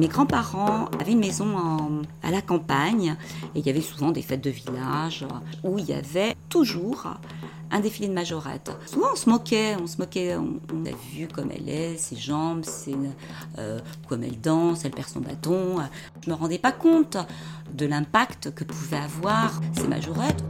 mes grands-parents avaient une maison à la campagne et il y avait souvent des fêtes de village où il y avait toujours un défilé de majorette. Souvent on se moquait, on se moquait, on, a vu comme elle est, ses jambes, euh, comme elle danse, elle perd son bâton. Je me rendais pas compte de l'impact que pouvaient avoir ces majorettes.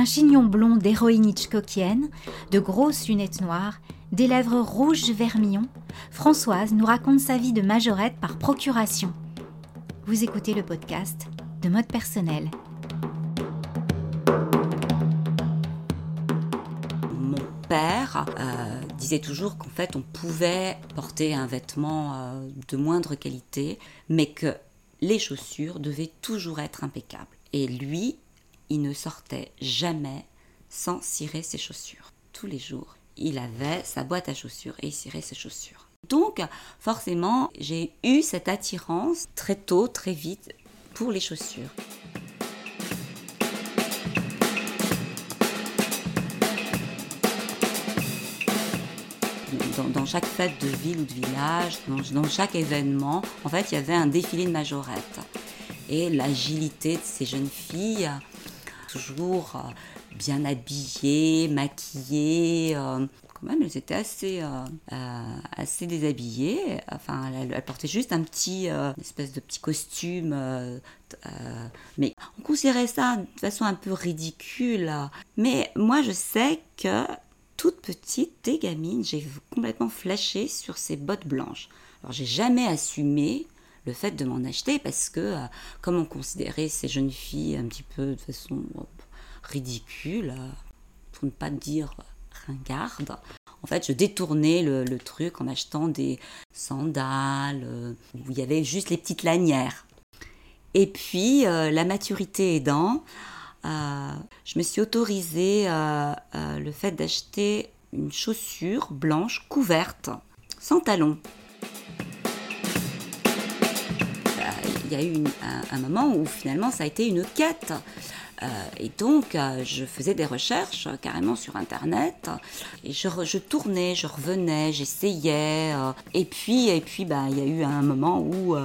Un chignon blond d'héroïne hitchcockienne, de grosses lunettes noires, des lèvres rouges vermillon, Françoise nous raconte sa vie de majorette par procuration. Vous écoutez le podcast de mode personnel. Mon père euh, disait toujours qu'en fait on pouvait porter un vêtement euh, de moindre qualité, mais que les chaussures devaient toujours être impeccables. Et lui, il ne sortait jamais sans cirer ses chaussures. Tous les jours, il avait sa boîte à chaussures et il cirait ses chaussures. Donc, forcément, j'ai eu cette attirance très tôt, très vite, pour les chaussures. Dans, chaque fête de ville ou de village, dans, dans chaque événement, en fait, il y avait un défilé de majorettes. Et l'agilité de ces jeunes filles, toujours euh, bien habillées, maquillées. Euh, quand même, elles étaient assez, euh, assez déshabillées. Enfin, elles, portaient juste un petit, espèce de petit costume. mais on considérait ça de façon un peu ridicule. Mais moi, je sais que toute petite, des gamines, j'ai complètement flashé sur ces bottes blanches. Alors, j'ai jamais assumé le fait de m'en acheter parce que, euh, comme on considérait ces jeunes filles un petit peu de façon ridicule, euh, pour ne pas dire ringarde, en fait, je détournais le, truc en achetant des sandales euh, où il y avait juste les petites lanières. Et puis, la maturité aidant, je me suis autorisée le fait d'acheter une chaussure blanche couverte, sans talons. Il y a eu un, moment où finalement ça a été une quête. Euh, et donc, euh, je faisais des recherches euh, carrément sur Internet. Et je, je tournais, je revenais, j'essayais. et puis, et puis bah, il y a eu un moment où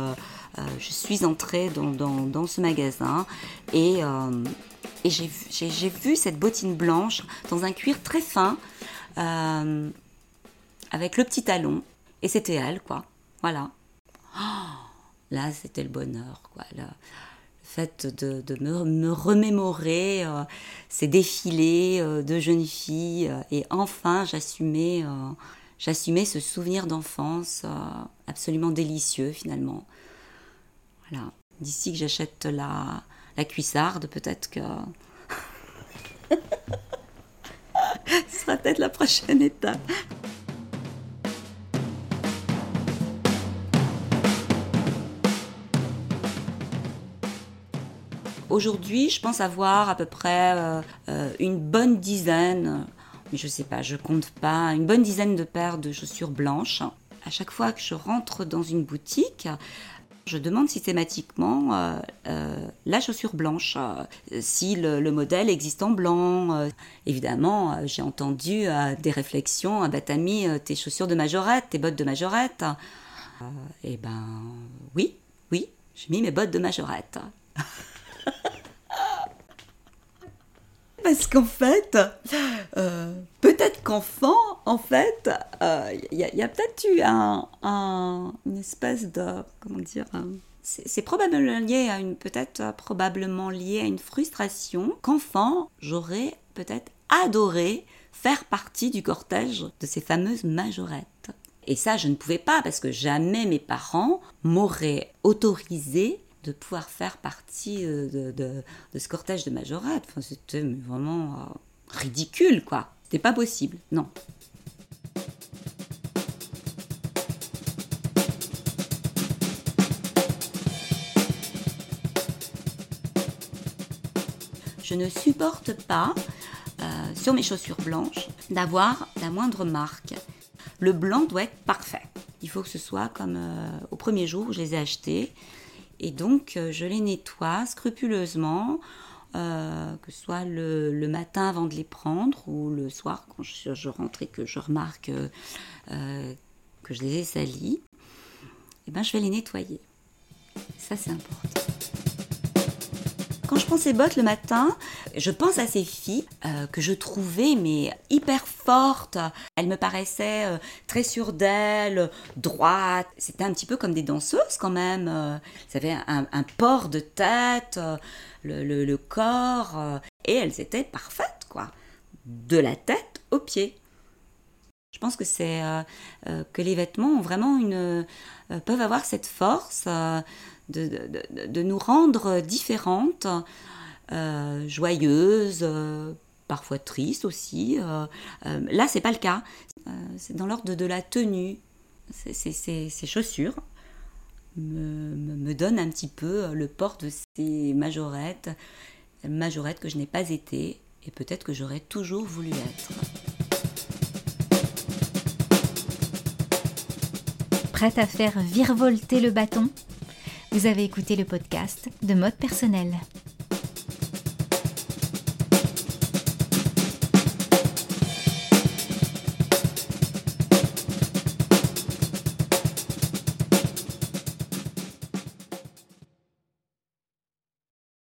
je suis entrée dans, dans, dans ce magasin et, et j'ai vu cette bottine blanche dans un cuir très fin avec le petit talon. Et c'était elle, quoi. Voilà. Là, c'était le bonheur. Quoi. le fait de, me, remémorer euh, ces défilés euh, de jeunes filles euh, et enfin j'assumais, j'assumais ce souvenir d'enfance absolument délicieux finalement. Voilà. D'ici que j'achète la, la cuissarde, peut-être que ce sera peut-être la prochaine étape. Aujourd'hui, je pense avoir à peu près euh, euh, une bonne dizaine, mais je sais pas, je compte pas, une bonne dizaine de paires de chaussures blanches. À chaque fois que je rentre dans une boutique, je demande systématiquement euh, la chaussure blanche, si le, modèle existe en blanc. évidemment, j'ai entendu des réflexions, ah bah t'as mis tes chaussures de majorette, tes bottes de majorette. eh ben oui, oui, j'ai mis mes bottes de majorette. Parce qu'en fait, euh, peut-être qu'enfant, en fait, il euh, y a, peut-être eu un, une espèce de, comment dire, c'est probablement lié à une, peut-être probablement lié à une frustration qu'enfant, j'aurais peut-être adoré faire partie du cortège de ces fameuses majorettes. Et ça, je ne pouvais pas parce que jamais mes parents m'auraient autorisé de pouvoir faire partie euh, de, ce cortège de majorette. Enfin, c'était vraiment euh, ridicule, quoi. C'était pas possible, non. Je ne supporte pas, euh, sur mes chaussures blanches, d'avoir la moindre marque. Le blanc doit être parfait. Il faut que ce soit comme au premier jour où je les ai achetés. Et donc, euh, je les nettoie scrupuleusement. que ce soit le, matin avant de les prendre ou le soir quand je, rentre et que je remarque que je les ai salis, eh ben, je vais les nettoyer. Ça, c'est important. Je prends ces bottes le matin, je pense à ces filles euh, que je trouvais mais hyper fortes. Elles me paraissaient euh, très sûres d'elles, droites. C'était un petit peu comme des danseuses quand même. Euh, elles avaient un, port de tête, le, le, corps, et elles étaient parfaites quoi, de la tête aux pieds. Je pense que c'est que les vêtements ont vraiment une peuvent avoir cette force de, nous rendre différentes, euh, joyeuses, euh, parfois tristes aussi. Euh, là, c'est pas le cas. c'est dans l'ordre de la tenue. Ces chaussures me, me, donnent un petit peu le port de ces majorettes, majorettes que je n'ai pas été et peut-être que j'aurais toujours voulu être. Prête à faire virevolter le bâton? Vous avez écouté le podcast de mode personnel.